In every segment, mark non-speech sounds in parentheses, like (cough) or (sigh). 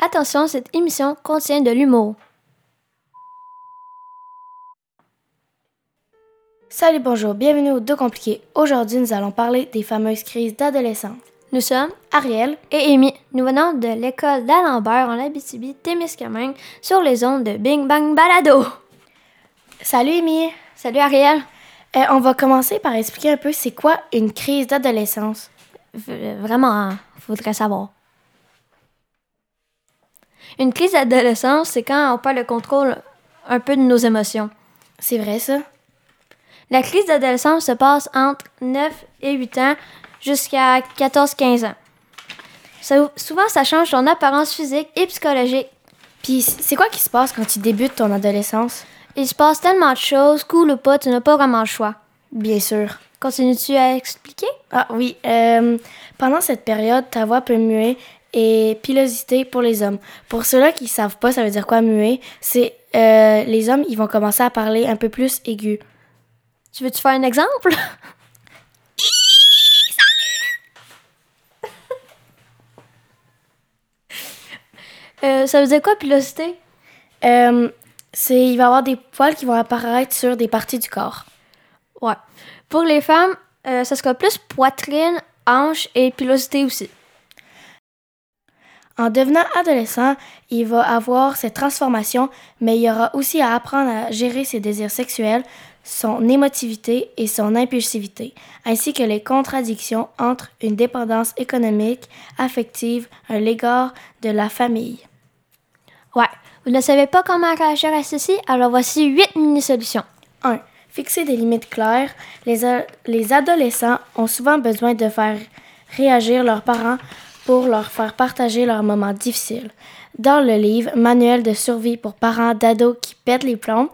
Attention, cette émission contient de l'humour. Salut, bonjour, bienvenue au Deux Compliqués. Aujourd'hui, nous allons parler des fameuses crises d'adolescence. Nous sommes Ariel et Amy. Nous venons de l'école d'Alembert en Abitibi-Témiscamingue sur les ondes de Bing Bang Balado. Salut, Amy. Salut Ariel. Euh, on va commencer par expliquer un peu c'est quoi une crise d'adolescence. V- vraiment, hein, faudrait savoir. Une crise d'adolescence, c'est quand on perd le contrôle un peu de nos émotions. C'est vrai, ça? La crise d'adolescence se passe entre 9 et 8 ans jusqu'à 14-15 ans. Ça- souvent, ça change ton apparence physique et psychologique. Puis, c'est quoi qui se passe quand tu débutes ton adolescence? Il se passe tellement de choses, cool ou pas, tu n'as pas vraiment le choix. Bien sûr. Continues-tu à expliquer? Ah oui, euh, pendant cette période, ta voix peut muer et pilosité pour les hommes. Pour ceux-là qui savent pas, ça veut dire quoi muer? C'est euh, les hommes, ils vont commencer à parler un peu plus aigu. Tu veux-tu faire un exemple? (laughs) Euh, ça veut dire quoi, pilosité? Euh, c'est, il va y avoir des poils qui vont apparaître sur des parties du corps. Ouais. Pour les femmes, ça sera plus poitrine, hanche et pilosité aussi. En devenant adolescent, il va avoir cette transformation, mais il aura aussi à apprendre à gérer ses désirs sexuels, son émotivité et son impulsivité, ainsi que les contradictions entre une dépendance économique, affective, un l'égard de la famille. Ouais. Vous ne savez pas comment réagir à ceci? Alors voici 8 mini-solutions. 1. Fixer des limites claires. Les, les adolescents ont souvent besoin de faire réagir leurs parents pour leur faire partager leurs moments difficiles. Dans le livre Manuel de survie pour parents d'ados qui pètent les plombs,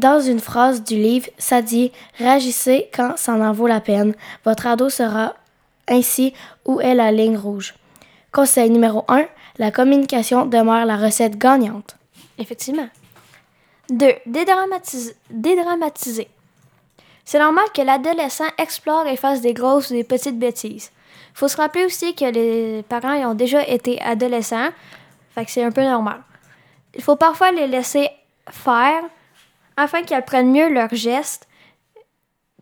dans une phrase du livre, ça dit Réagissez quand ça en vaut la peine. Votre ado sera ainsi où est la ligne rouge. Conseil numéro 1. La communication demeure la recette gagnante. Effectivement. 2. Dédramatiser. Dédramatiser. C'est normal que l'adolescent explore et fasse des grosses ou des petites bêtises. Faut se rappeler aussi que les parents ils ont déjà été adolescents, fait c'est un peu normal. Il faut parfois les laisser faire afin qu'ils apprennent mieux leurs gestes.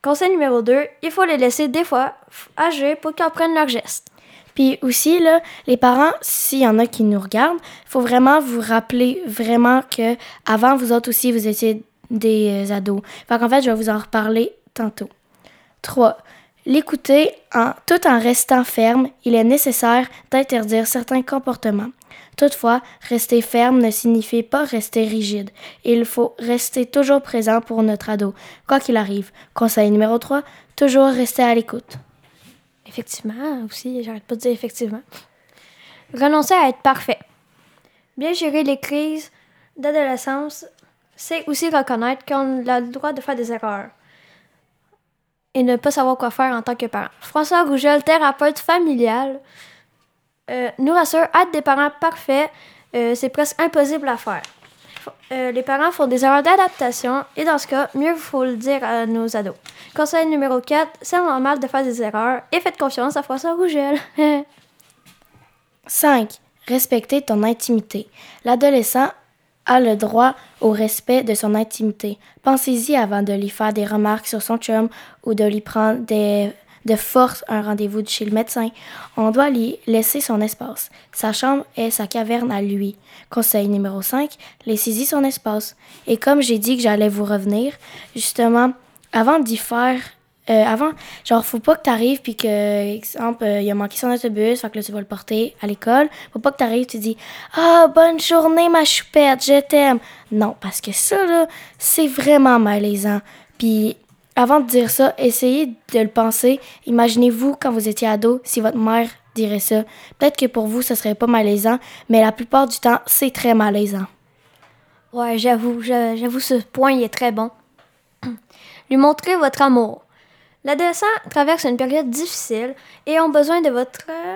Conseil numéro 2, il faut les laisser des fois agir pour qu'ils apprennent leurs gestes. Puis aussi, là, les parents, s'il y en a qui nous regardent, faut vraiment vous rappeler vraiment que avant vous autres aussi, vous étiez des euh, ados. Fait qu'en fait, je vais vous en reparler tantôt. 3. L'écouter en, tout en restant ferme, il est nécessaire d'interdire certains comportements. Toutefois, rester ferme ne signifie pas rester rigide. Il faut rester toujours présent pour notre ado, quoi qu'il arrive. Conseil numéro 3, toujours rester à l'écoute. Effectivement, aussi, j'arrête pas de dire effectivement. Renoncer à être parfait. Bien gérer les crises d'adolescence, c'est aussi reconnaître qu'on a le droit de faire des erreurs et ne pas savoir quoi faire en tant que parent. François Rougel, thérapeute familial, euh, nous rassure, être des parents parfaits, euh, c'est presque impossible à faire. Euh, les parents font des erreurs d'adaptation et dans ce cas, mieux faut le dire à nos ados. Conseil numéro 4, c'est normal de faire des erreurs et faites confiance à François Rougel. 5. (laughs) Respecter ton intimité. L'adolescent a le droit au respect de son intimité. Pensez-y avant de lui faire des remarques sur son chum ou de lui prendre des- de force un rendez-vous chez le médecin. On doit lui laisser son espace. Sa chambre est sa caverne à lui. Conseil numéro 5. Laissez-y son espace. Et comme j'ai dit que j'allais vous revenir, justement, avant d'y faire euh, avant, genre, faut pas que t'arrives puis que, exemple, euh, il a manqué son autobus, fait que là, tu vas le porter à l'école. Faut pas que t'arrives, tu dis, ah, bonne journée, ma choupette, je t'aime. Non, parce que ça, là, c'est vraiment malaisant. Puis, avant de dire ça, essayez de le penser. Imaginez-vous quand vous étiez ado, si votre mère dirait ça. Peut-être que pour vous, ce serait pas malaisant, mais la plupart du temps, c'est très malaisant. ouais, j'avoue, j'a- j'avoue, ce point il est très bon. (clears throat) Lui montrer votre amour. L'adolescent traverse une période difficile et ont besoin de votre euh,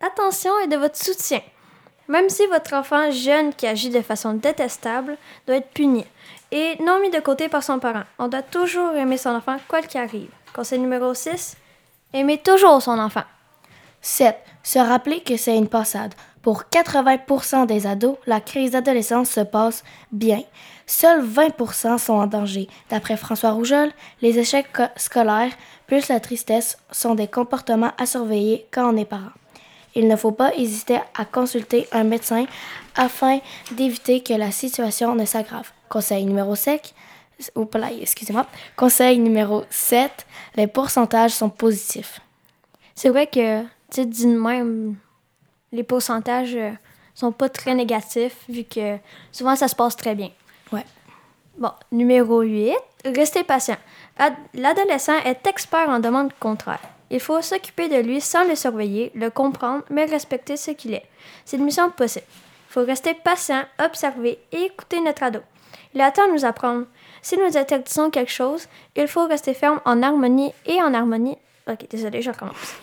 attention et de votre soutien. Même si votre enfant jeune qui agit de façon détestable doit être puni et non mis de côté par son parent. On doit toujours aimer son enfant quoi qu'il arrive. Conseil numéro 6, aimer toujours son enfant. 7. Se rappeler que c'est une passade. Pour 80% des ados, la crise d'adolescence se passe bien. Seuls 20% sont en danger. D'après François Rougeol, les échecs scolaires plus la tristesse sont des comportements à surveiller quand on est parent. Il ne faut pas hésiter à consulter un médecin afin d'éviter que la situation ne s'aggrave. Conseil numéro 7, ou excusez-moi. Conseil numéro 7, les pourcentages sont positifs. C'est vrai que, tu sais, dit même, les pourcentages euh, sont pas très négatifs vu que souvent ça se passe très bien. Ouais. Bon, numéro 8, restez patient. L'adolescent est expert en demande contraire. Il faut s'occuper de lui sans le surveiller, le comprendre, mais respecter ce qu'il est. C'est une mission possible. Il faut rester patient, observer et écouter notre ado. Il attend de nous apprendre. Si nous interdisons quelque chose, il faut rester ferme en harmonie et en harmonie. Ok, désolé, je recommence.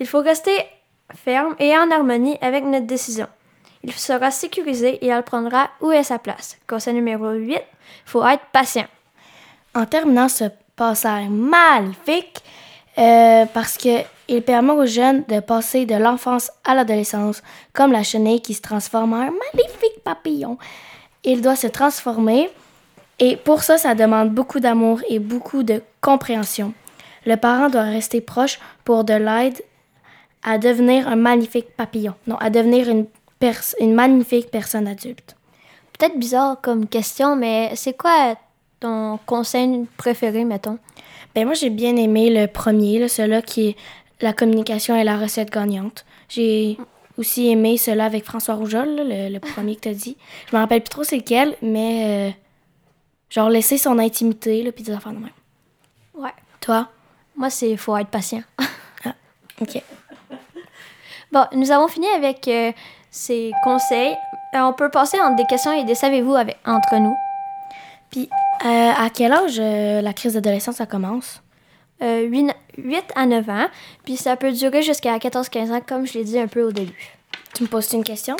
Il faut rester ferme et en harmonie avec notre décision. Il sera sécurisé et elle prendra où est sa place. Conseil numéro 8, il faut être patient. En terminant ce passage magnifique, euh, parce qu'il permet aux jeunes de passer de l'enfance à l'adolescence, comme la chenille qui se transforme en un magnifique papillon. Il doit se transformer et pour ça, ça demande beaucoup d'amour et beaucoup de compréhension. Le parent doit rester proche pour de l'aide à devenir un magnifique papillon, non, à devenir une, une magnifique personne adulte. Peut-être bizarre comme question, mais c'est quoi ton conseil préféré, mettons? Ben moi, j'ai bien aimé le premier, celui-là qui est la communication et la recette gagnante. J'ai aussi aimé celui-là avec François Rougeol, le, premier que tu as dit. Je me rappelle plus trop c'est lequel, mais euh, genre laisser son intimité, là, puis des affaires de même. Ouais. Toi? Moi, c'est faut être patient. ah, OK. Bon, nous avons fini avec euh, ces conseils. Euh, on peut passer entre des questions et des savez-vous entre nous. Puis, euh, à quel âge la crise d'adolescence, ça commence? 8, euh, 8, à 9 ans, puis ça peut durer jusqu'à 14-15 ans, comme je l'ai dit un peu au début. Tu me poses une question?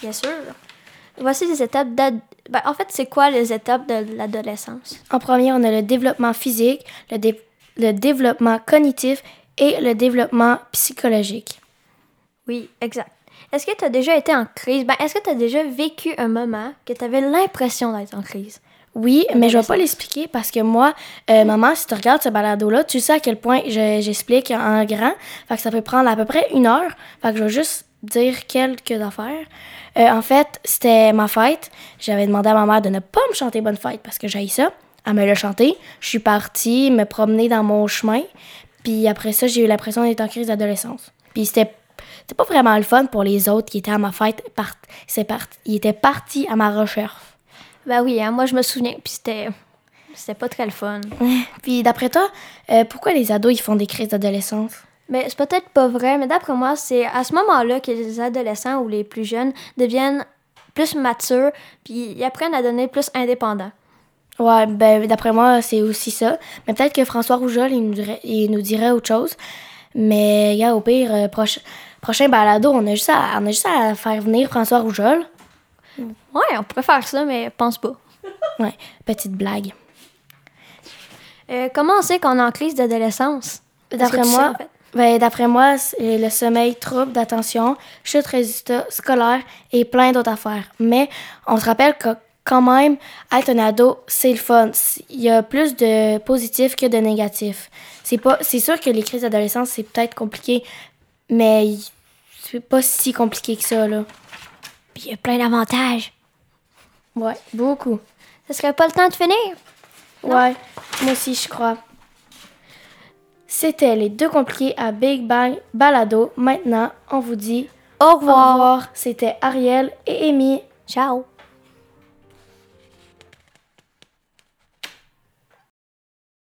Bien sûr. Voici les étapes ben, en fait, c'est quoi les étapes de l'adolescence? En premier, on a le développement physique, le, le développement cognitif et le développement psychologique. Oui, exact. Est-ce que tu as déjà été en crise? Ben, Est-ce que tu as déjà vécu un moment que tu avais l'impression d'être en crise? Oui, mais je vais pas l'expliquer parce que moi, euh, maman, si tu regardes ce balado-là, tu sais à quel point j'explique en grand. Fait que ça peut prendre à peu près une heure. Fait que je vais juste dire quelques affaires. Euh, en fait, c'était ma fête. J'avais demandé à ma mère de ne pas me chanter Bonne fête parce que j'ai ça. Elle me l'a chanté. Je suis partie me promener dans mon chemin. Puis après ça, j'ai eu l'impression d'être en crise d'adolescence. Puis c'était pas vraiment le fun pour les autres qui étaient à ma fête. Part, parti, ils étaient partis à ma recherche. Ben oui, hein, moi je me souviens, puis c'était. C'était pas très le fun. Puis d'après toi, euh, pourquoi les ados ils font des crises d'adolescence? Mais c'est peut-être pas vrai, mais d'après moi, c'est à ce moment-là que les adolescents ou les plus jeunes deviennent plus matures, puis ils apprennent à devenir plus indépendants. Ouais, ben d'après moi, c'est aussi ça. Mais peut-être que François Rougeol, il nous dirait, il nous dirait autre chose. Mais, gars, au pire, euh, prochain balado, on a, juste à, on a juste à faire venir François Rougeol. Ouais, on pourrait faire ça, mais pense pas. ouais, petite blague. Euh, comment on sait qu'on est en crise d'adolescence? D'après moi, ben, d'après moi, c'est le sommeil, trouble d'attention, chute résultat scolaire et plein d'autres affaires. Mais on se rappelle que quand même, être un ado, c'est le fun. Il y a plus de positifs que de négatifs. C'est pas, c'est sûr que les crises d'adolescence, c'est peut-être compliqué, mais c'est pas si compliqué que ça, là. Puis il y a plein d'avantages. Ouais, beaucoup. Ce serait pas le temps de finir? Ouais, moi aussi, je crois. C'était les deux compliqués à Big Bang Balado. Maintenant, on vous dit au revoir. Au revoir. C'était Ariel et Amy. Ciao.